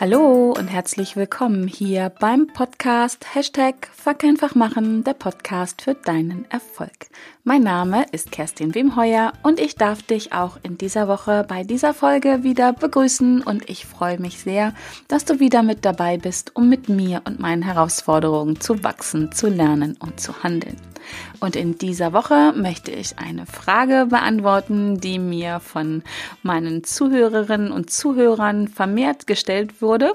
Hallo und herzlich willkommen hier beim Podcast Hashtag Verkeinfach machen, der Podcast für deinen Erfolg. Mein Name ist Kerstin Wemheuer und ich darf dich auch in dieser Woche bei dieser Folge wieder begrüßen und ich freue mich sehr, dass du wieder mit dabei bist, um mit mir und meinen Herausforderungen zu wachsen, zu lernen und zu handeln. Und in dieser Woche möchte ich eine Frage beantworten, die mir von meinen Zuhörerinnen und Zuhörern vermehrt gestellt wurde.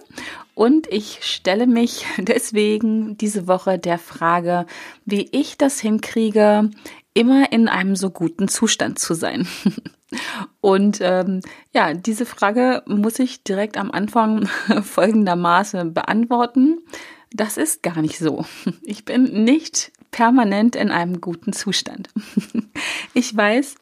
Und ich stelle mich deswegen diese Woche der Frage, wie ich das hinkriege, immer in einem so guten Zustand zu sein. Und ähm, ja, diese Frage muss ich direkt am Anfang folgendermaßen beantworten. Das ist gar nicht so. Ich bin nicht permanent in einem guten Zustand. Ich weiß,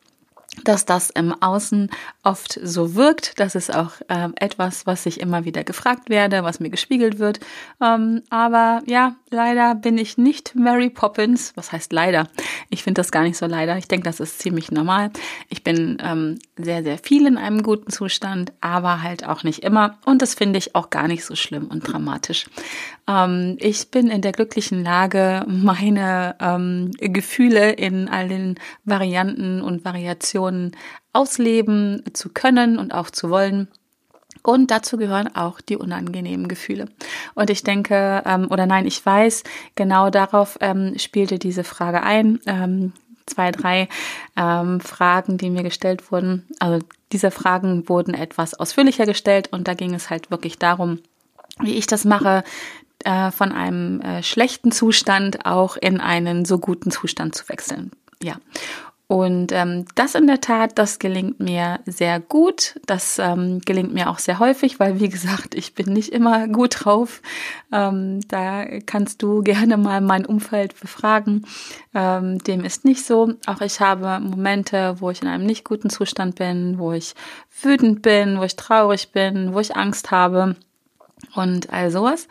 dass das im Außen oft so wirkt. Das ist auch äh, etwas, was ich immer wieder gefragt werde, was mir gespiegelt wird. Ähm, aber ja, leider bin ich nicht Mary Poppins. Was heißt leider? Ich finde das gar nicht so leider. Ich denke, das ist ziemlich normal. Ich bin ähm, sehr, sehr viel in einem guten Zustand, aber halt auch nicht immer. Und das finde ich auch gar nicht so schlimm und dramatisch. Ähm, ich bin in der glücklichen Lage, meine ähm, Gefühle in all den Varianten und Variationen ausleben zu können und auch zu wollen. Und dazu gehören auch die unangenehmen Gefühle. Und ich denke, ähm, oder nein, ich weiß, genau darauf ähm, spielte diese Frage ein. Ähm, zwei, drei ähm, Fragen, die mir gestellt wurden. Also diese Fragen wurden etwas ausführlicher gestellt und da ging es halt wirklich darum, wie ich das mache, äh, von einem äh, schlechten Zustand auch in einen so guten Zustand zu wechseln. Ja. Und ähm, das in der Tat, das gelingt mir sehr gut. Das ähm, gelingt mir auch sehr häufig, weil wie gesagt, ich bin nicht immer gut drauf. Ähm, da kannst du gerne mal mein Umfeld befragen. Ähm, dem ist nicht so. Auch ich habe Momente, wo ich in einem nicht guten Zustand bin, wo ich wütend bin, wo ich traurig bin, wo ich Angst habe und all sowas.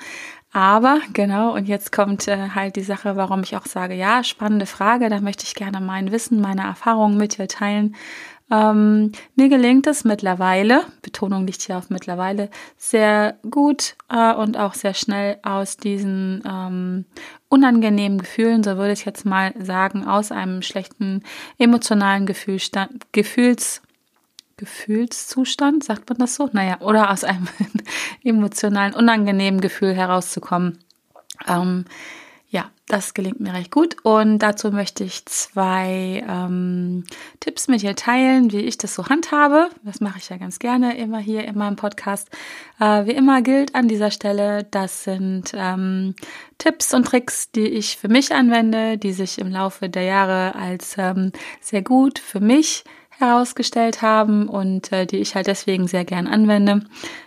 Aber genau, und jetzt kommt äh, halt die Sache, warum ich auch sage, ja, spannende Frage, da möchte ich gerne mein Wissen, meine Erfahrungen mit dir teilen. Ähm, mir gelingt es mittlerweile, Betonung liegt hier auf mittlerweile, sehr gut äh, und auch sehr schnell aus diesen ähm, unangenehmen Gefühlen, so würde ich jetzt mal sagen, aus einem schlechten emotionalen Gefühlstand, Gefühls Gefühlszustand, sagt man das so? Naja, oder aus einem emotionalen, unangenehmen Gefühl herauszukommen. Ähm, ja, das gelingt mir recht gut und dazu möchte ich zwei ähm, Tipps mit dir teilen, wie ich das so handhabe. Das mache ich ja ganz gerne immer hier in meinem Podcast. Äh, wie immer gilt an dieser Stelle, das sind ähm, Tipps und Tricks, die ich für mich anwende, die sich im Laufe der Jahre als ähm, sehr gut für mich herausgestellt haben und äh, die ich halt deswegen sehr gern anwende.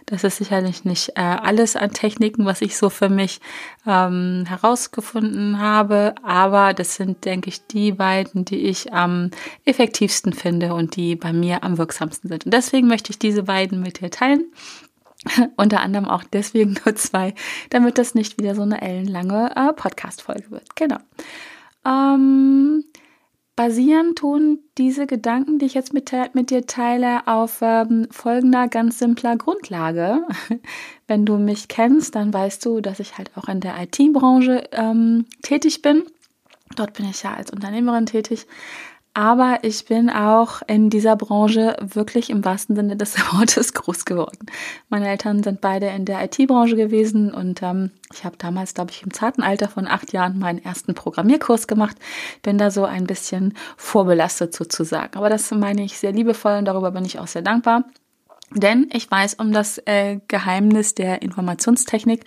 Das ist sicherlich nicht äh, alles an Techniken, was ich so für mich ähm, herausgefunden habe, aber das sind, denke ich, die beiden, die ich am effektivsten finde und die bei mir am wirksamsten sind. Und deswegen möchte ich diese beiden mit dir teilen. Unter anderem auch deswegen nur zwei, damit das nicht wieder so eine ellenlange äh, Podcast-Folge wird. Genau. Ähm, Basieren tun diese Gedanken, die ich jetzt mit, mit dir teile, auf ähm, folgender ganz simpler Grundlage. Wenn du mich kennst, dann weißt du, dass ich halt auch in der IT-Branche ähm, tätig bin. Dort bin ich ja als Unternehmerin tätig. Aber ich bin auch in dieser Branche wirklich im wahrsten Sinne des Wortes groß geworden. Meine Eltern sind beide in der IT-Branche gewesen und ähm, ich habe damals, glaube ich, im zarten Alter von acht Jahren meinen ersten Programmierkurs gemacht. Bin da so ein bisschen vorbelastet sozusagen. Aber das meine ich sehr liebevoll und darüber bin ich auch sehr dankbar. Denn ich weiß um das äh, Geheimnis der Informationstechnik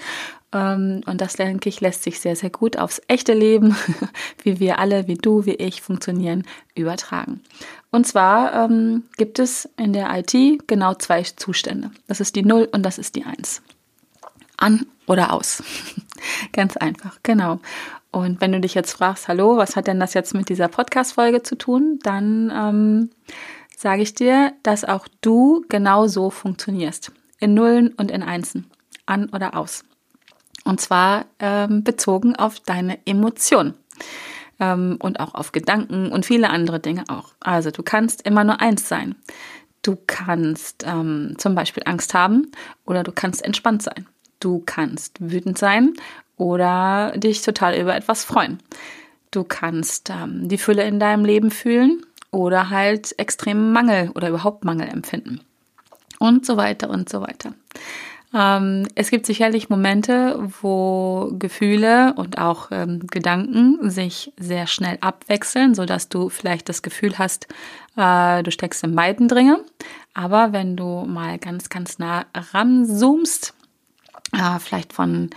und das denke ich lässt sich sehr, sehr gut aufs echte Leben, wie wir alle, wie du, wie ich funktionieren, übertragen. Und zwar ähm, gibt es in der IT genau zwei Zustände. Das ist die Null und das ist die Eins. An oder aus. Ganz einfach, genau. Und wenn du dich jetzt fragst, hallo, was hat denn das jetzt mit dieser Podcast-Folge zu tun, dann ähm, sage ich dir, dass auch du genau so funktionierst. In Nullen und in Einsen. An oder aus. Und zwar ähm, bezogen auf deine Emotionen. Ähm, und auch auf Gedanken und viele andere Dinge auch. Also du kannst immer nur eins sein. Du kannst ähm, zum Beispiel Angst haben oder du kannst entspannt sein. Du kannst wütend sein oder dich total über etwas freuen. Du kannst ähm, die Fülle in deinem Leben fühlen oder halt extremen Mangel oder überhaupt Mangel empfinden. Und so weiter und so weiter. Ähm, es gibt sicherlich Momente, wo Gefühle und auch ähm, Gedanken sich sehr schnell abwechseln, so dass du vielleicht das Gefühl hast, äh, du steckst in beiden Dringe. Aber wenn du mal ganz, ganz nah ranzoomst, äh, vielleicht von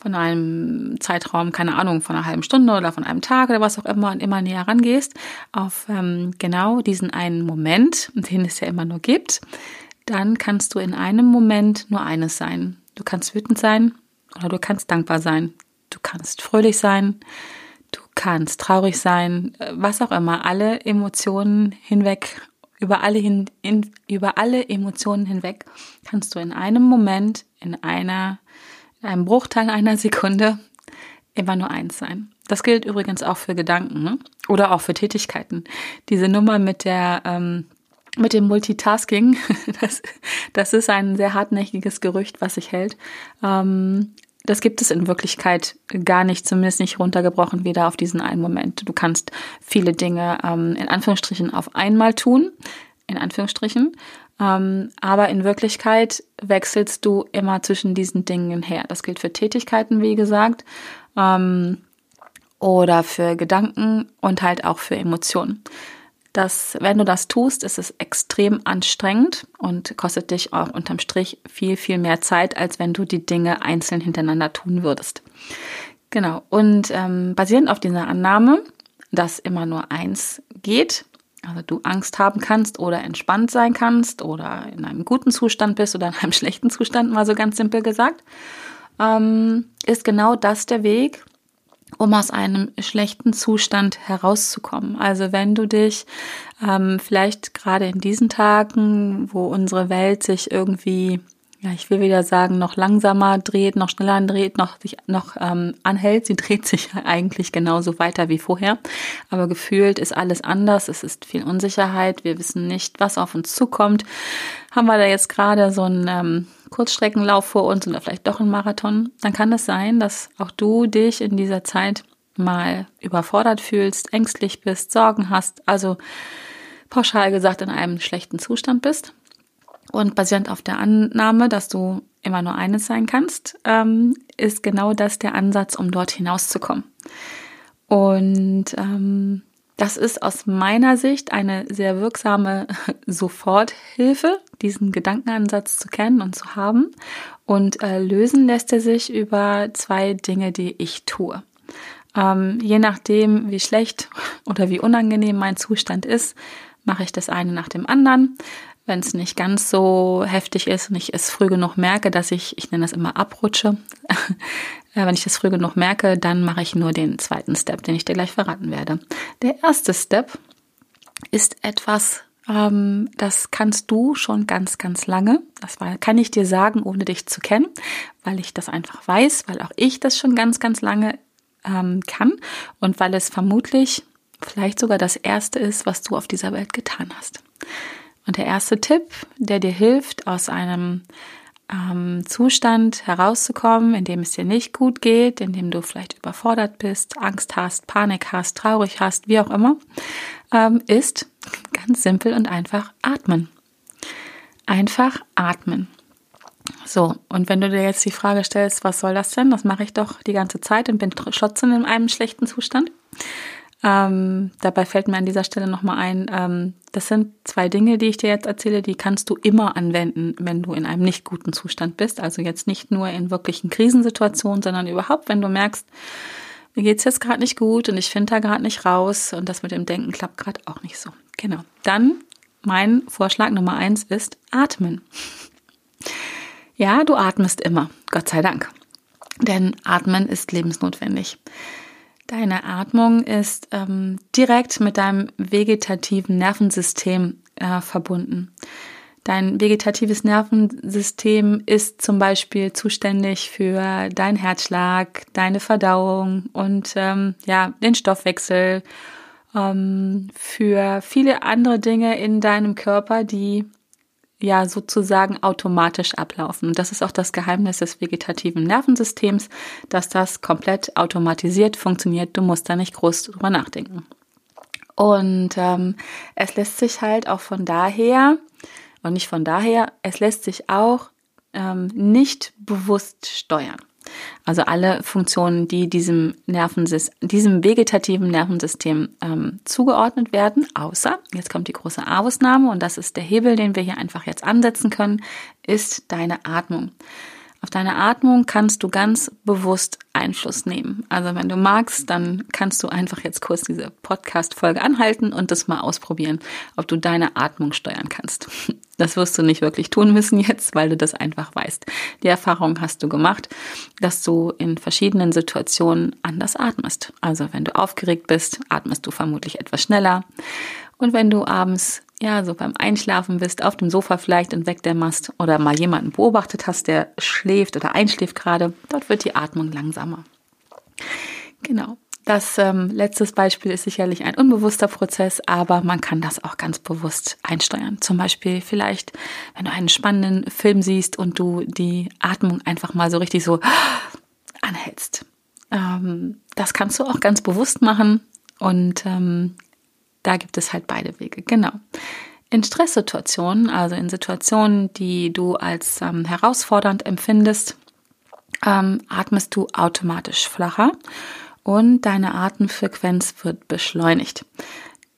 von einem Zeitraum, keine Ahnung, von einer halben Stunde oder von einem Tag oder was auch immer und immer näher rangehst auf ähm, genau diesen einen Moment, den es ja immer nur gibt, dann kannst du in einem Moment nur eines sein. Du kannst wütend sein oder du kannst dankbar sein. Du kannst fröhlich sein, du kannst traurig sein, was auch immer. Alle Emotionen hinweg, über alle, hin, in, über alle Emotionen hinweg kannst du in einem Moment, in einer, in einem Bruchteil einer Sekunde immer nur eins sein. Das gilt übrigens auch für Gedanken ne? oder auch für Tätigkeiten. Diese Nummer mit der ähm, mit dem Multitasking, das, das ist ein sehr hartnäckiges Gerücht, was sich hält. Ähm, das gibt es in Wirklichkeit gar nicht, zumindest nicht runtergebrochen, wieder auf diesen einen Moment. Du kannst viele Dinge ähm, in Anführungsstrichen auf einmal tun, in Anführungsstrichen, ähm, aber in Wirklichkeit wechselst du immer zwischen diesen Dingen her. Das gilt für Tätigkeiten, wie gesagt, ähm, oder für Gedanken und halt auch für Emotionen dass wenn du das tust, ist es extrem anstrengend und kostet dich auch unterm Strich viel, viel mehr Zeit, als wenn du die Dinge einzeln hintereinander tun würdest. Genau. Und ähm, basierend auf dieser Annahme, dass immer nur eins geht, also du Angst haben kannst oder entspannt sein kannst oder in einem guten Zustand bist oder in einem schlechten Zustand, mal so ganz simpel gesagt, ähm, ist genau das der Weg, um aus einem schlechten Zustand herauszukommen. Also wenn du dich ähm, vielleicht gerade in diesen Tagen, wo unsere Welt sich irgendwie, ja, ich will wieder sagen, noch langsamer dreht, noch schneller dreht, noch sich noch ähm, anhält, sie dreht sich eigentlich genauso weiter wie vorher, aber gefühlt ist alles anders. Es ist viel Unsicherheit. Wir wissen nicht, was auf uns zukommt. Haben wir da jetzt gerade so ein ähm, Kurzstreckenlauf vor uns oder vielleicht doch ein Marathon, dann kann es sein, dass auch du dich in dieser Zeit mal überfordert fühlst, ängstlich bist, Sorgen hast, also pauschal gesagt in einem schlechten Zustand bist. Und basierend auf der Annahme, dass du immer nur eines sein kannst, ähm, ist genau das der Ansatz, um dort hinauszukommen. Und ähm, das ist aus meiner Sicht eine sehr wirksame Soforthilfe, diesen Gedankenansatz zu kennen und zu haben. Und äh, lösen lässt er sich über zwei Dinge, die ich tue. Ähm, je nachdem, wie schlecht oder wie unangenehm mein Zustand ist, mache ich das eine nach dem anderen. Wenn es nicht ganz so heftig ist und ich es früh genug merke, dass ich, ich nenne das immer abrutsche, wenn ich das früh genug merke, dann mache ich nur den zweiten Step, den ich dir gleich verraten werde. Der erste Step ist etwas, ähm, das kannst du schon ganz, ganz lange. Das war, kann ich dir sagen, ohne dich zu kennen, weil ich das einfach weiß, weil auch ich das schon ganz, ganz lange ähm, kann und weil es vermutlich vielleicht sogar das Erste ist, was du auf dieser Welt getan hast. Und der erste Tipp, der dir hilft, aus einem ähm, Zustand herauszukommen, in dem es dir nicht gut geht, in dem du vielleicht überfordert bist, Angst hast, Panik hast, traurig hast, wie auch immer, ähm, ist ganz simpel und einfach atmen. Einfach atmen. So, und wenn du dir jetzt die Frage stellst, was soll das denn? Das mache ich doch die ganze Zeit und bin trotzdem in einem schlechten Zustand. Ähm, dabei fällt mir an dieser Stelle nochmal ein, ähm, das sind zwei Dinge, die ich dir jetzt erzähle, die kannst du immer anwenden, wenn du in einem nicht guten Zustand bist. Also jetzt nicht nur in wirklichen Krisensituationen, sondern überhaupt, wenn du merkst, mir geht's jetzt gerade nicht gut und ich finde da gerade nicht raus und das mit dem Denken klappt gerade auch nicht so. Genau. Dann mein Vorschlag Nummer eins ist atmen. Ja, du atmest immer, Gott sei Dank. Denn atmen ist lebensnotwendig. Deine Atmung ist ähm, direkt mit deinem vegetativen Nervensystem äh, verbunden. Dein vegetatives Nervensystem ist zum Beispiel zuständig für deinen Herzschlag, deine Verdauung und ähm, ja den Stoffwechsel, ähm, für viele andere Dinge in deinem Körper, die ja sozusagen automatisch ablaufen. Und das ist auch das Geheimnis des vegetativen Nervensystems, dass das komplett automatisiert funktioniert. Du musst da nicht groß drüber nachdenken. Und ähm, es lässt sich halt auch von daher, und nicht von daher, es lässt sich auch ähm, nicht bewusst steuern. Also alle Funktionen, die diesem Nervensystem, diesem vegetativen Nervensystem ähm, zugeordnet werden, außer, jetzt kommt die große Ausnahme und das ist der Hebel, den wir hier einfach jetzt ansetzen können, ist deine Atmung. Auf deine Atmung kannst du ganz bewusst Einfluss nehmen. Also wenn du magst, dann kannst du einfach jetzt kurz diese Podcast-Folge anhalten und das mal ausprobieren, ob du deine Atmung steuern kannst. Das wirst du nicht wirklich tun müssen jetzt, weil du das einfach weißt. Die Erfahrung hast du gemacht, dass du in verschiedenen Situationen anders atmest. Also wenn du aufgeregt bist, atmest du vermutlich etwas schneller. Und wenn du abends ja, so beim Einschlafen bist, auf dem Sofa vielleicht und wegdämmerst oder mal jemanden beobachtet hast, der schläft oder einschläft gerade, dort wird die Atmung langsamer. Genau. Das ähm, letztes Beispiel ist sicherlich ein unbewusster Prozess, aber man kann das auch ganz bewusst einsteuern. Zum Beispiel vielleicht, wenn du einen spannenden Film siehst und du die Atmung einfach mal so richtig so anhältst. Ähm, das kannst du auch ganz bewusst machen und ähm, da gibt es halt beide Wege, genau. In Stresssituationen, also in Situationen, die du als ähm, herausfordernd empfindest, ähm, atmest du automatisch flacher und deine Atemfrequenz wird beschleunigt.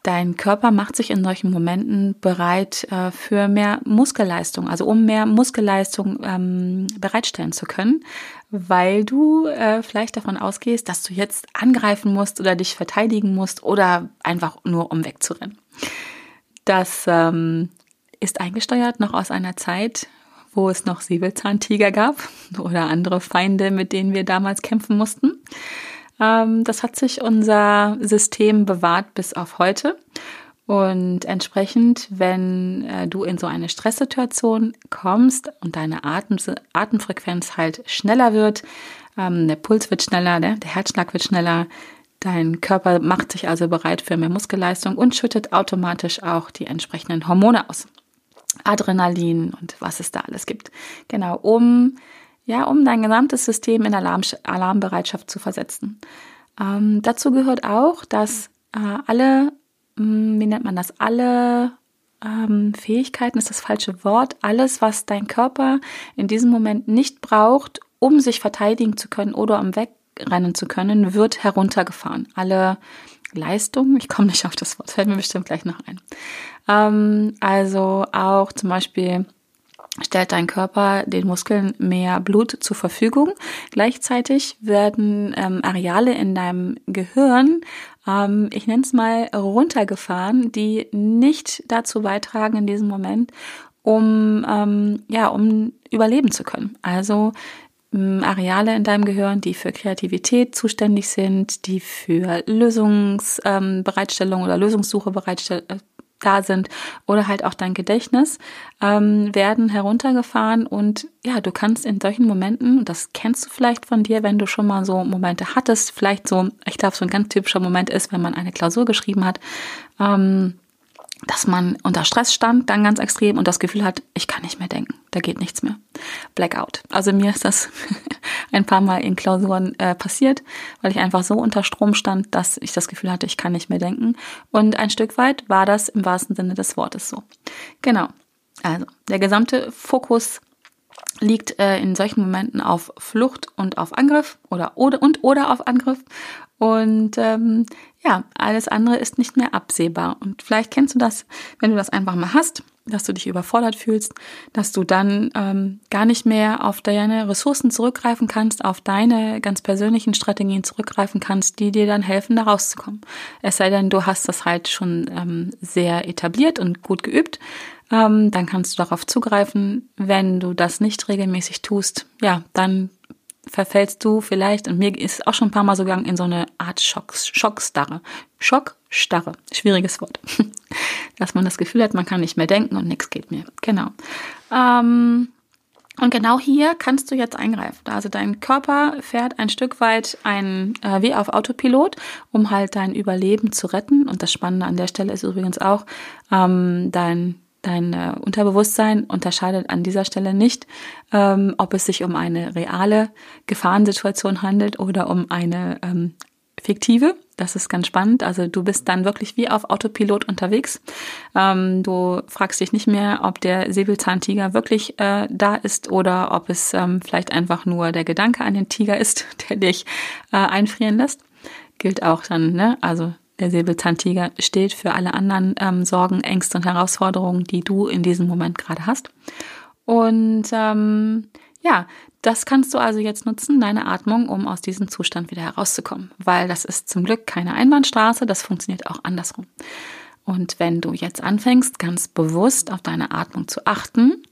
Dein Körper macht sich in solchen Momenten bereit äh, für mehr Muskelleistung, also um mehr Muskelleistung ähm, bereitstellen zu können, weil du äh, vielleicht davon ausgehst, dass du jetzt angreifen musst oder dich verteidigen musst oder einfach nur um wegzurennen. Das ähm, ist eingesteuert noch aus einer Zeit, wo es noch Säbelzahntiger gab oder andere Feinde, mit denen wir damals kämpfen mussten. Ähm, das hat sich unser System bewahrt bis auf heute. Und entsprechend, wenn äh, du in so eine Stresssituation kommst und deine Atem, Atemfrequenz halt schneller wird, ähm, der Puls wird schneller, der, der Herzschlag wird schneller, dein Körper macht sich also bereit für mehr Muskelleistung und schüttet automatisch auch die entsprechenden Hormone aus. Adrenalin und was es da alles gibt. Genau, um ja, um dein gesamtes System in Alarm, Alarmbereitschaft zu versetzen. Ähm, dazu gehört auch, dass äh, alle, wie nennt man das, alle ähm, Fähigkeiten ist das falsche Wort, alles, was dein Körper in diesem Moment nicht braucht, um sich verteidigen zu können oder um wegrennen zu können, wird heruntergefahren. Alle Leistungen, ich komme nicht auf das Wort, fällt mir bestimmt gleich noch ein. Ähm, also auch zum Beispiel stellt dein Körper den Muskeln mehr Blut zur Verfügung. Gleichzeitig werden ähm, Areale in deinem Gehirn, ähm, ich nenne es mal, runtergefahren, die nicht dazu beitragen in diesem Moment, um ähm, ja um überleben zu können. Also ähm, Areale in deinem Gehirn, die für Kreativität zuständig sind, die für Lösungsbereitstellung ähm, oder Lösungssuche bereitstellen, äh, da sind oder halt auch dein Gedächtnis ähm, werden heruntergefahren und ja, du kannst in solchen Momenten, das kennst du vielleicht von dir, wenn du schon mal so Momente hattest, vielleicht so, ich glaube, so ein ganz typischer Moment ist, wenn man eine Klausur geschrieben hat, ähm, dass man unter Stress stand, dann ganz extrem und das Gefühl hat, ich kann nicht mehr denken, da geht nichts mehr. Blackout. Also mir ist das ein paar Mal in Klausuren äh, passiert, weil ich einfach so unter Strom stand, dass ich das Gefühl hatte, ich kann nicht mehr denken. Und ein Stück weit war das im wahrsten Sinne des Wortes so. Genau. Also der gesamte Fokus liegt äh, in solchen Momenten auf Flucht und auf Angriff oder, oder und oder auf Angriff und ähm, ja, alles andere ist nicht mehr absehbar. Und vielleicht kennst du das, wenn du das einfach mal hast, dass du dich überfordert fühlst, dass du dann ähm, gar nicht mehr auf deine Ressourcen zurückgreifen kannst, auf deine ganz persönlichen Strategien zurückgreifen kannst, die dir dann helfen, da rauszukommen. Es sei denn, du hast das halt schon ähm, sehr etabliert und gut geübt, ähm, dann kannst du darauf zugreifen. Wenn du das nicht regelmäßig tust, ja, dann verfällst du vielleicht, und mir ist auch schon ein paar Mal so gegangen, in so eine Art Schock, Schockstarre. Schockstarre, schwieriges Wort. Dass man das Gefühl hat, man kann nicht mehr denken und nichts geht mehr. Genau. Ähm, und genau hier kannst du jetzt eingreifen. Also dein Körper fährt ein Stück weit ein, äh, wie auf Autopilot, um halt dein Überleben zu retten. Und das Spannende an der Stelle ist übrigens auch, ähm, dein Dein äh, Unterbewusstsein unterscheidet an dieser Stelle nicht, ähm, ob es sich um eine reale Gefahrensituation handelt oder um eine ähm, fiktive. Das ist ganz spannend. Also du bist dann wirklich wie auf Autopilot unterwegs. Ähm, du fragst dich nicht mehr, ob der Säbelzahntiger wirklich äh, da ist oder ob es ähm, vielleicht einfach nur der Gedanke an den Tiger ist, der dich äh, einfrieren lässt. Gilt auch dann, ne? Also der Säbelzahntiger steht für alle anderen ähm, Sorgen, Ängste und Herausforderungen, die du in diesem Moment gerade hast. Und ähm, ja, das kannst du also jetzt nutzen, deine Atmung, um aus diesem Zustand wieder herauszukommen, weil das ist zum Glück keine Einbahnstraße, das funktioniert auch andersrum. Und wenn du jetzt anfängst, ganz bewusst auf deine Atmung zu achten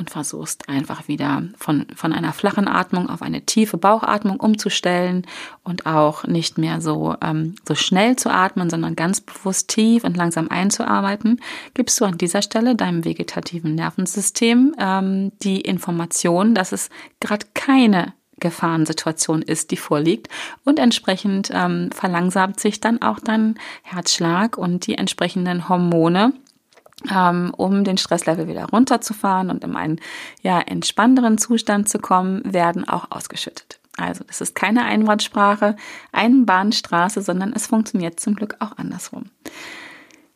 und versuchst einfach wieder von, von einer flachen Atmung auf eine tiefe Bauchatmung umzustellen und auch nicht mehr so, ähm, so schnell zu atmen, sondern ganz bewusst tief und langsam einzuarbeiten, gibst du an dieser Stelle deinem vegetativen Nervensystem ähm, die Information, dass es gerade keine Gefahrensituation ist, die vorliegt. Und entsprechend ähm, verlangsamt sich dann auch dein Herzschlag und die entsprechenden Hormone, um den Stresslevel wieder runterzufahren und in einen ja, entspannteren Zustand zu kommen, werden auch ausgeschüttet. Also das ist keine Einbahnstraße, Einbahnstraße, sondern es funktioniert zum Glück auch andersrum.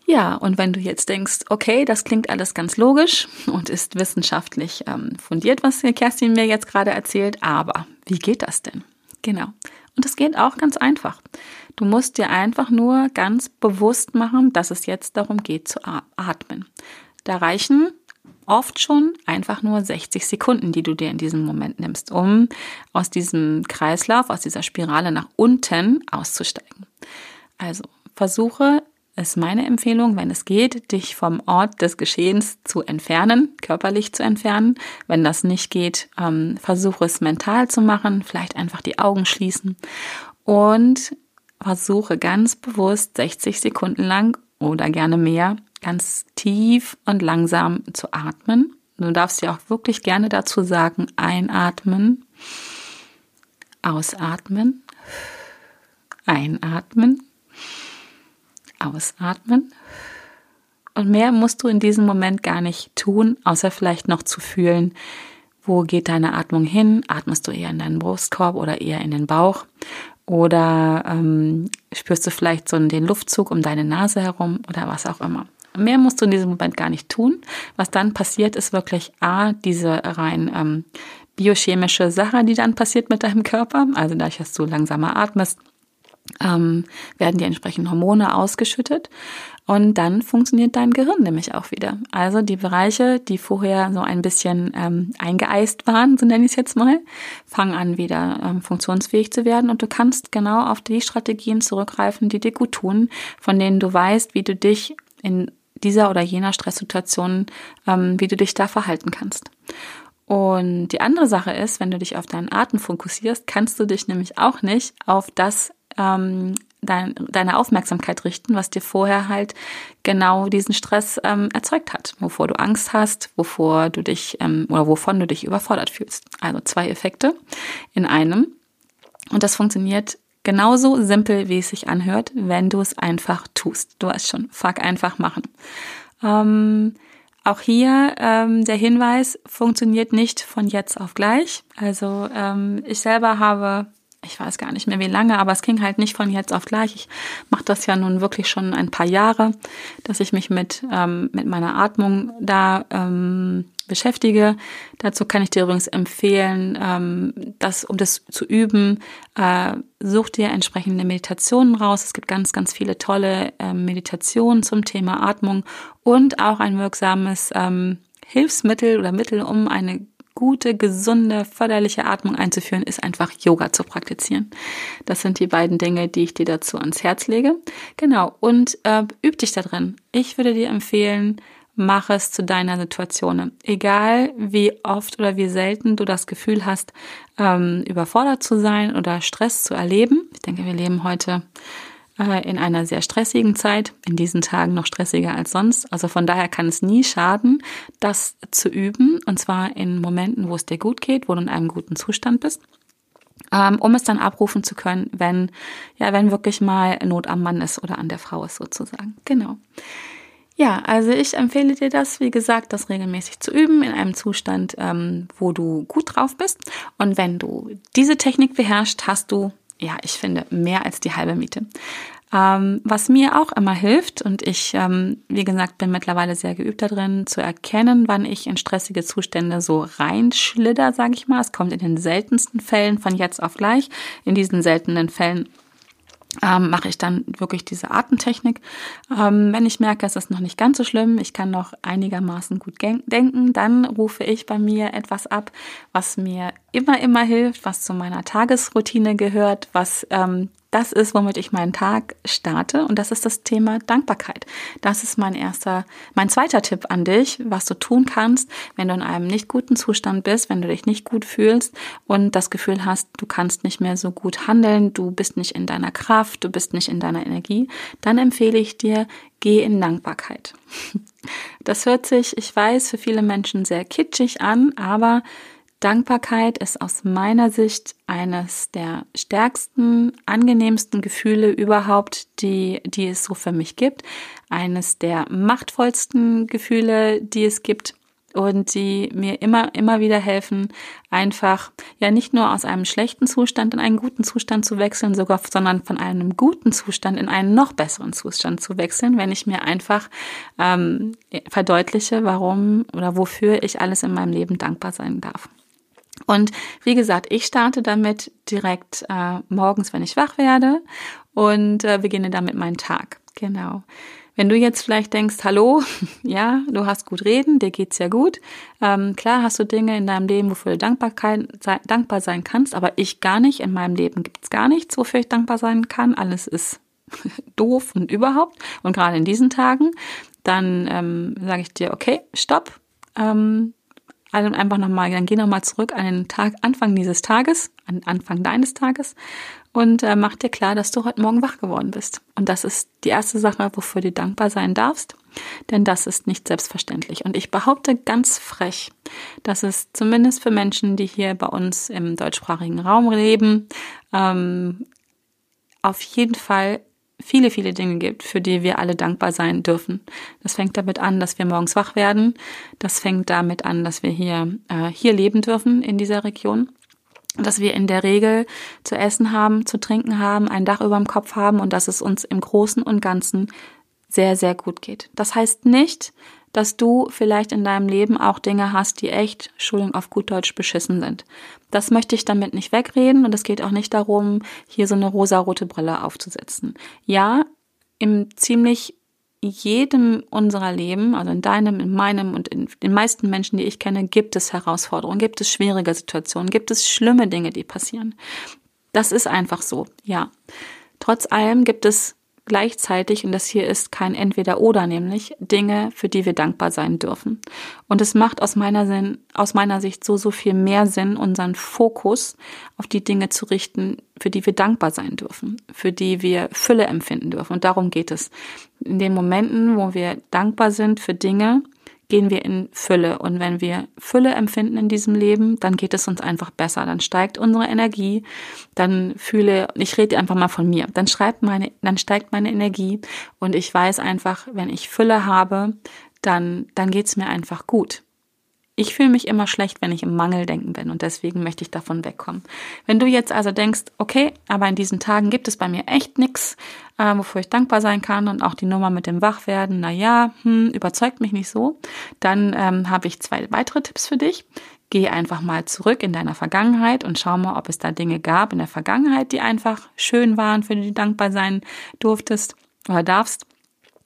Ja, und wenn du jetzt denkst, okay, das klingt alles ganz logisch und ist wissenschaftlich ähm, fundiert, was Kerstin mir jetzt gerade erzählt, aber wie geht das denn? Genau. Und es geht auch ganz einfach. Du musst dir einfach nur ganz bewusst machen, dass es jetzt darum geht zu atmen. Da reichen oft schon einfach nur 60 Sekunden, die du dir in diesem Moment nimmst, um aus diesem Kreislauf, aus dieser Spirale nach unten auszusteigen. Also versuche ist meine Empfehlung, wenn es geht, dich vom Ort des Geschehens zu entfernen, körperlich zu entfernen. Wenn das nicht geht, ähm, versuche es mental zu machen, vielleicht einfach die Augen schließen und versuche ganz bewusst 60 Sekunden lang oder gerne mehr ganz tief und langsam zu atmen. Du darfst dir auch wirklich gerne dazu sagen, einatmen, ausatmen, einatmen, ausatmen. Und mehr musst du in diesem Moment gar nicht tun, außer vielleicht noch zu fühlen, wo geht deine Atmung hin? Atmest du eher in deinen Brustkorb oder eher in den Bauch? Oder ähm, spürst du vielleicht so den Luftzug um deine Nase herum oder was auch immer? Mehr musst du in diesem Moment gar nicht tun. Was dann passiert, ist wirklich A, diese rein ähm, biochemische Sache, die dann passiert mit deinem Körper. Also dadurch, dass du langsamer atmest, ähm, werden die entsprechenden Hormone ausgeschüttet und dann funktioniert dein Gehirn nämlich auch wieder. Also die Bereiche, die vorher so ein bisschen ähm, eingeeist waren, so nenne ich es jetzt mal, fangen an wieder ähm, funktionsfähig zu werden und du kannst genau auf die Strategien zurückgreifen, die dir gut tun, von denen du weißt, wie du dich in dieser oder jener Stresssituation, ähm, wie du dich da verhalten kannst. Und die andere Sache ist, wenn du dich auf deinen Atem fokussierst, kannst du dich nämlich auch nicht auf das ähm, dein, deine Aufmerksamkeit richten, was dir vorher halt genau diesen Stress ähm, erzeugt hat, wovor du Angst hast, wovor du dich ähm, oder wovon du dich überfordert fühlst. Also zwei Effekte in einem. Und das funktioniert genauso simpel, wie es sich anhört, wenn du es einfach tust. Du weißt schon, fuck einfach machen. Ähm, auch hier ähm, der Hinweis funktioniert nicht von jetzt auf gleich. Also ähm, ich selber habe ich weiß gar nicht mehr wie lange, aber es ging halt nicht von jetzt auf gleich. Ich mache das ja nun wirklich schon ein paar Jahre, dass ich mich mit, ähm, mit meiner Atmung da ähm, beschäftige. Dazu kann ich dir übrigens empfehlen, ähm, dass, um das zu üben, äh, such dir entsprechende Meditationen raus. Es gibt ganz, ganz viele tolle äh, Meditationen zum Thema Atmung und auch ein wirksames ähm, Hilfsmittel oder Mittel, um eine gute, gesunde, förderliche Atmung einzuführen, ist einfach Yoga zu praktizieren. Das sind die beiden Dinge, die ich dir dazu ans Herz lege. Genau, und äh, üb dich da drin. Ich würde dir empfehlen, mach es zu deiner Situation. Egal wie oft oder wie selten du das Gefühl hast, ähm, überfordert zu sein oder Stress zu erleben. Ich denke, wir leben heute äh, in einer sehr stressigen Zeit, in diesen Tagen noch stressiger als sonst. Also von daher kann es nie schaden, das zu üben und zwar in Momenten, wo es dir gut geht, wo du in einem guten Zustand bist ähm, um es dann abrufen zu können, wenn, ja, wenn wirklich mal Not am Mann ist oder an der Frau ist sozusagen. Genau. Ja, also ich empfehle dir das, wie gesagt, das regelmäßig zu üben in einem Zustand, ähm, wo du gut drauf bist. Und wenn du diese Technik beherrschst, hast du, ja, ich finde, mehr als die halbe Miete. Ähm, was mir auch immer hilft, und ich, ähm, wie gesagt, bin mittlerweile sehr geübt darin, zu erkennen, wann ich in stressige Zustände so reinschlidder, sage ich mal. Es kommt in den seltensten Fällen von jetzt auf gleich. In diesen seltenen Fällen ähm, mache ich dann wirklich diese Atemtechnik. Ähm, wenn ich merke, es ist noch nicht ganz so schlimm, ich kann noch einigermaßen gut denken, dann rufe ich bei mir etwas ab, was mir immer, immer hilft, was zu meiner Tagesroutine gehört, was ähm, das ist, womit ich meinen Tag starte und das ist das Thema Dankbarkeit. Das ist mein erster, mein zweiter Tipp an dich, was du tun kannst, wenn du in einem nicht guten Zustand bist, wenn du dich nicht gut fühlst und das Gefühl hast, du kannst nicht mehr so gut handeln, du bist nicht in deiner Kraft, du bist nicht in deiner Energie, dann empfehle ich dir, geh in Dankbarkeit. Das hört sich, ich weiß, für viele Menschen sehr kitschig an, aber Dankbarkeit ist aus meiner Sicht eines der stärksten, angenehmsten Gefühle überhaupt, die, die es so für mich gibt. Eines der machtvollsten Gefühle, die es gibt und die mir immer, immer wieder helfen, einfach ja nicht nur aus einem schlechten Zustand in einen guten Zustand zu wechseln, sogar, sondern von einem guten Zustand in einen noch besseren Zustand zu wechseln, wenn ich mir einfach ähm, verdeutliche, warum oder wofür ich alles in meinem Leben dankbar sein darf. Und wie gesagt, ich starte damit direkt äh, morgens, wenn ich wach werde und äh, beginne damit meinen Tag. Genau. Wenn du jetzt vielleicht denkst, hallo, ja, du hast gut reden, dir geht's ja gut. Ähm, klar hast du Dinge in deinem Leben, wofür du Dankbarkeit, dankbar sein kannst, aber ich gar nicht. In meinem Leben gibt's gar nichts, wofür ich dankbar sein kann. Alles ist doof und überhaupt. Und gerade in diesen Tagen, dann ähm, sage ich dir, okay, stopp. Ähm, also einfach nochmal, dann geh nochmal zurück an den Tag, Anfang dieses Tages, an Anfang deines Tages und äh, mach dir klar, dass du heute Morgen wach geworden bist. Und das ist die erste Sache, wofür du dankbar sein darfst, denn das ist nicht selbstverständlich. Und ich behaupte ganz frech, dass es zumindest für Menschen, die hier bei uns im deutschsprachigen Raum leben, ähm, auf jeden Fall viele, viele Dinge gibt, für die wir alle dankbar sein dürfen. Das fängt damit an, dass wir morgens wach werden. Das fängt damit an, dass wir hier, äh, hier leben dürfen in dieser Region. Dass wir in der Regel zu essen haben, zu trinken haben, ein Dach über dem Kopf haben und dass es uns im Großen und Ganzen sehr, sehr gut geht. Das heißt nicht, dass du vielleicht in deinem Leben auch Dinge hast, die echt, Entschuldigung, auf gut Deutsch beschissen sind. Das möchte ich damit nicht wegreden und es geht auch nicht darum, hier so eine rosarote Brille aufzusetzen. Ja, im ziemlich jedem unserer Leben, also in deinem, in meinem und in den meisten Menschen, die ich kenne, gibt es Herausforderungen, gibt es schwierige Situationen, gibt es schlimme Dinge, die passieren. Das ist einfach so, ja. Trotz allem gibt es gleichzeitig, und das hier ist kein Entweder-Oder, nämlich Dinge, für die wir dankbar sein dürfen. Und es macht aus meiner, Sinn, aus meiner Sicht so, so viel mehr Sinn, unseren Fokus auf die Dinge zu richten, für die wir dankbar sein dürfen, für die wir Fülle empfinden dürfen. Und darum geht es. In den Momenten, wo wir dankbar sind für Dinge, gehen wir in Fülle. Und wenn wir Fülle empfinden in diesem Leben, dann geht es uns einfach besser. Dann steigt unsere Energie. Dann fühle, ich rede einfach mal von mir. Dann schreibt meine, dann steigt meine Energie. Und ich weiß einfach, wenn ich Fülle habe, dann, dann geht's mir einfach gut. Ich fühle mich immer schlecht, wenn ich im Mangeldenken bin und deswegen möchte ich davon wegkommen. Wenn du jetzt also denkst, okay, aber in diesen Tagen gibt es bei mir echt nichts, äh, wofür ich dankbar sein kann und auch die Nummer mit dem Wachwerden, na ja, hm, überzeugt mich nicht so, dann ähm, habe ich zwei weitere Tipps für dich. Geh einfach mal zurück in deiner Vergangenheit und schau mal, ob es da Dinge gab in der Vergangenheit, die einfach schön waren, für die du dankbar sein durftest oder darfst.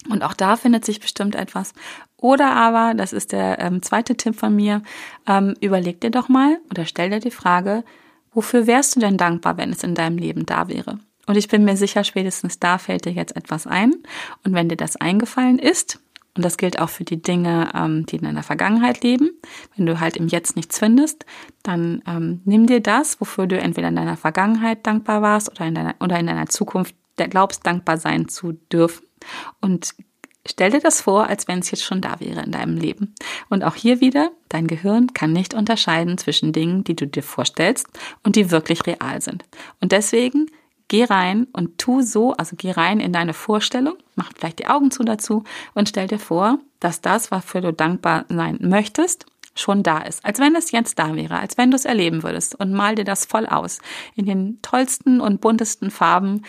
Und auch da findet sich bestimmt etwas. Oder aber, das ist der ähm, zweite Tipp von mir, ähm, überleg dir doch mal oder stell dir die Frage, wofür wärst du denn dankbar, wenn es in deinem Leben da wäre? Und ich bin mir sicher, spätestens da fällt dir jetzt etwas ein. Und wenn dir das eingefallen ist, und das gilt auch für die Dinge, ähm, die in deiner Vergangenheit leben, wenn du halt im Jetzt nichts findest, dann ähm, nimm dir das, wofür du entweder in deiner Vergangenheit dankbar warst oder in deiner, oder in deiner Zukunft glaubst, dankbar sein zu dürfen. Und Stell dir das vor, als wenn es jetzt schon da wäre in deinem Leben. Und auch hier wieder, dein Gehirn kann nicht unterscheiden zwischen Dingen, die du dir vorstellst und die wirklich real sind. Und deswegen geh rein und tu so, also geh rein in deine Vorstellung, mach vielleicht die Augen zu dazu und stell dir vor, dass das, wofür du dankbar sein möchtest, schon da ist. Als wenn es jetzt da wäre, als wenn du es erleben würdest und mal dir das voll aus. In den tollsten und buntesten Farben.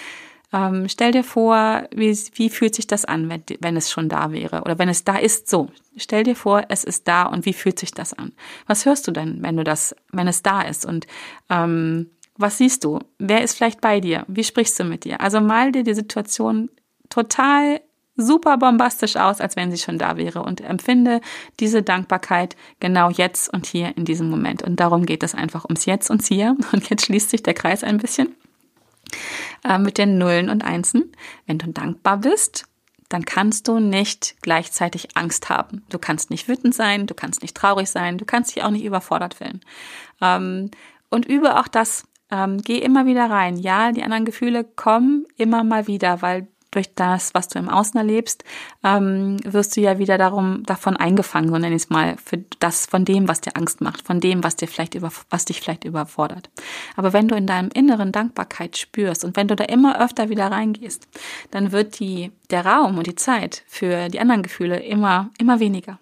Ähm, stell dir vor, wie, wie fühlt sich das an, wenn, wenn es schon da wäre oder wenn es da ist. So, stell dir vor, es ist da und wie fühlt sich das an? Was hörst du denn, wenn du das, wenn es da ist und ähm, was siehst du? Wer ist vielleicht bei dir? Wie sprichst du mit dir? Also mal dir die Situation total super bombastisch aus, als wenn sie schon da wäre und empfinde diese Dankbarkeit genau jetzt und hier in diesem Moment. Und darum geht es einfach ums Jetzt und Hier. Und jetzt schließt sich der Kreis ein bisschen äh, mit den Nullen und Einsen. Wenn du dankbar bist, dann kannst du nicht gleichzeitig Angst haben. Du kannst nicht wütend sein, du kannst nicht traurig sein, du kannst dich auch nicht überfordert fühlen. Ähm, und übe auch das. Ähm, geh immer wieder rein. Ja, die anderen Gefühle kommen immer mal wieder, weil durch das, was du im Außen erlebst, ähm, wirst du ja wieder darum, davon eingefangen, so nenne ich es mal, für das, von dem, was dir Angst macht, von dem, was dir vielleicht über, was dich vielleicht überfordert. Aber wenn du in deinem Inneren Dankbarkeit spürst und wenn du da immer öfter wieder reingehst, dann wird die, der Raum und die Zeit für die anderen Gefühle immer, immer weniger.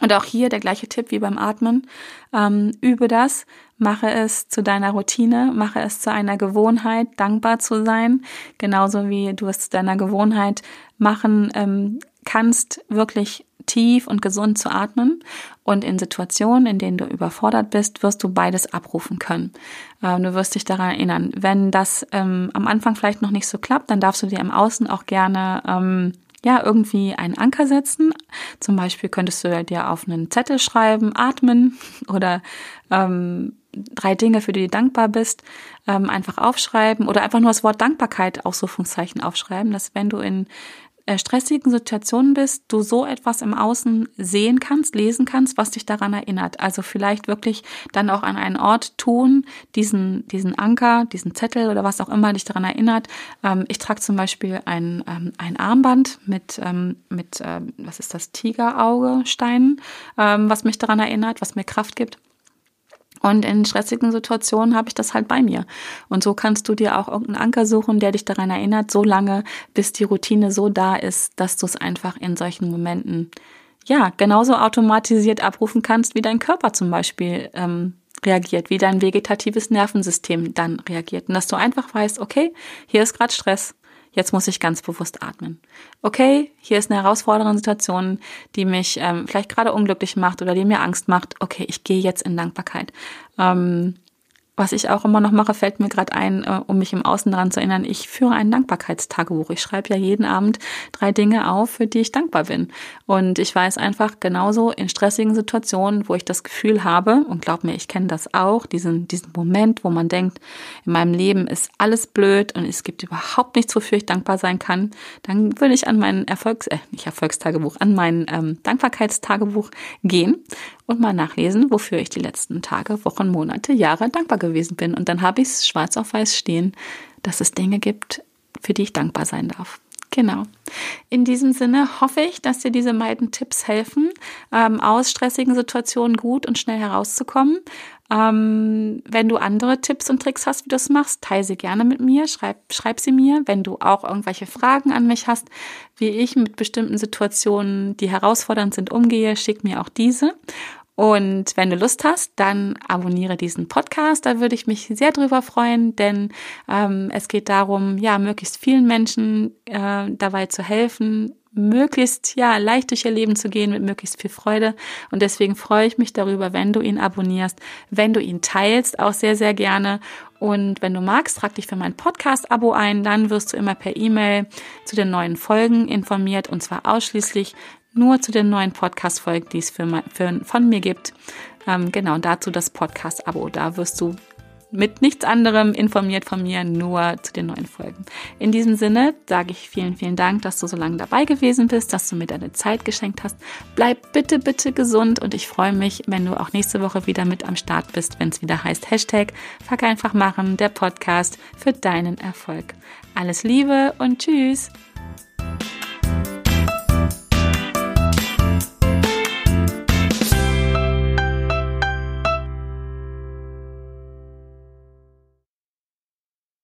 Und auch hier der gleiche Tipp wie beim Atmen. Ähm, übe das, mache es zu deiner Routine, mache es zu einer Gewohnheit, dankbar zu sein, genauso wie du es zu deiner Gewohnheit machen ähm, kannst, wirklich tief und gesund zu atmen. Und in Situationen, in denen du überfordert bist, wirst du beides abrufen können. Ähm, du wirst dich daran erinnern. Wenn das ähm, am Anfang vielleicht noch nicht so klappt, dann darfst du dir im Außen auch gerne ähm, ja, irgendwie einen Anker setzen. Zum Beispiel könntest du dir auf einen Zettel schreiben, atmen oder ähm, drei Dinge, für die du dankbar bist, ähm, einfach aufschreiben oder einfach nur das Wort Dankbarkeit, Ausrufungszeichen aufschreiben, dass wenn du in äh, stressigen Situationen bist, du so etwas im Außen sehen kannst, lesen kannst, was dich daran erinnert. Also vielleicht wirklich dann auch an einen Ort tun, diesen, diesen Anker, diesen Zettel oder was auch immer dich daran erinnert. Ähm, ich trage zum Beispiel ein, ähm, ein Armband mit, ähm, mit ähm, was ist das, Tigerauge-Steinen, ähm, was mich daran erinnert, was mir Kraft gibt. Und in stressigen Situationen habe ich das halt bei mir. Und so kannst du dir auch irgendeinen Anker suchen, der dich daran erinnert, so lange, bis die Routine so da ist, dass du es einfach in solchen Momenten, ja, genauso automatisiert abrufen kannst, wie dein Körper zum Beispiel ähm, reagiert, wie dein vegetatives Nervensystem dann reagiert. Und dass du einfach weißt, okay, hier ist gerade Stress jetzt muss ich ganz bewusst atmen. Okay, hier ist eine herausfordernde Situation, die mich ähm, vielleicht gerade unglücklich macht oder die mir Angst macht. Okay, ich gehe jetzt in Dankbarkeit. Ähm, was ich auch immer noch mache, fällt mir gerade ein, äh, um mich im Außen daran zu erinnern. Ich führe ein Dankbarkeitstagebuch. Ich schreibe ja jeden Abend drei Dinge auf, für die ich dankbar bin. Und ich weiß einfach genauso in stressigen Situationen, wo ich das Gefühl habe, und glaub mir, ich kenne das auch, diesen, diesen Moment, wo man denkt, in meinem Leben ist alles blöd und es gibt überhaupt nichts, wofür ich dankbar sein kann, dann würde ich an mein Erfolgs-, äh, nicht Erfolgstagebuch, an mein ähm, Dankbarkeitstagebuch gehen und mal nachlesen, wofür ich die letzten Tage, Wochen, Monate, Jahre dankbar gewesen bin. Und dann habe ich es schwarz auf weiß stehen, dass es Dinge gibt, für die ich dankbar sein darf. Genau. In diesem Sinne hoffe ich, dass dir diese beiden Tipps helfen, ähm, aus stressigen Situationen gut und schnell herauszukommen. Ähm, wenn du andere Tipps und Tricks hast, wie du es machst, teile sie gerne mit mir, schreib, schreib sie mir. Wenn du auch irgendwelche Fragen an mich hast, wie ich mit bestimmten Situationen, die herausfordernd sind, umgehe, schick mir auch diese. Und wenn du Lust hast, dann abonniere diesen Podcast. Da würde ich mich sehr drüber freuen, denn ähm, es geht darum, ja, möglichst vielen Menschen äh, dabei zu helfen, möglichst ja leicht durch ihr Leben zu gehen mit möglichst viel Freude. Und deswegen freue ich mich darüber, wenn du ihn abonnierst, wenn du ihn teilst, auch sehr sehr gerne. Und wenn du magst, trag dich für mein Podcast Abo ein, dann wirst du immer per E-Mail zu den neuen Folgen informiert und zwar ausschließlich nur zu den neuen Podcast-Folgen, die es für, für, von mir gibt. Ähm, genau, dazu das Podcast-Abo. Da wirst du mit nichts anderem informiert von mir, nur zu den neuen Folgen. In diesem Sinne sage ich vielen, vielen Dank, dass du so lange dabei gewesen bist, dass du mir deine Zeit geschenkt hast. Bleib bitte, bitte gesund und ich freue mich, wenn du auch nächste Woche wieder mit am Start bist, wenn es wieder heißt Hashtag Fuck einfach machen, der Podcast für deinen Erfolg. Alles Liebe und Tschüss!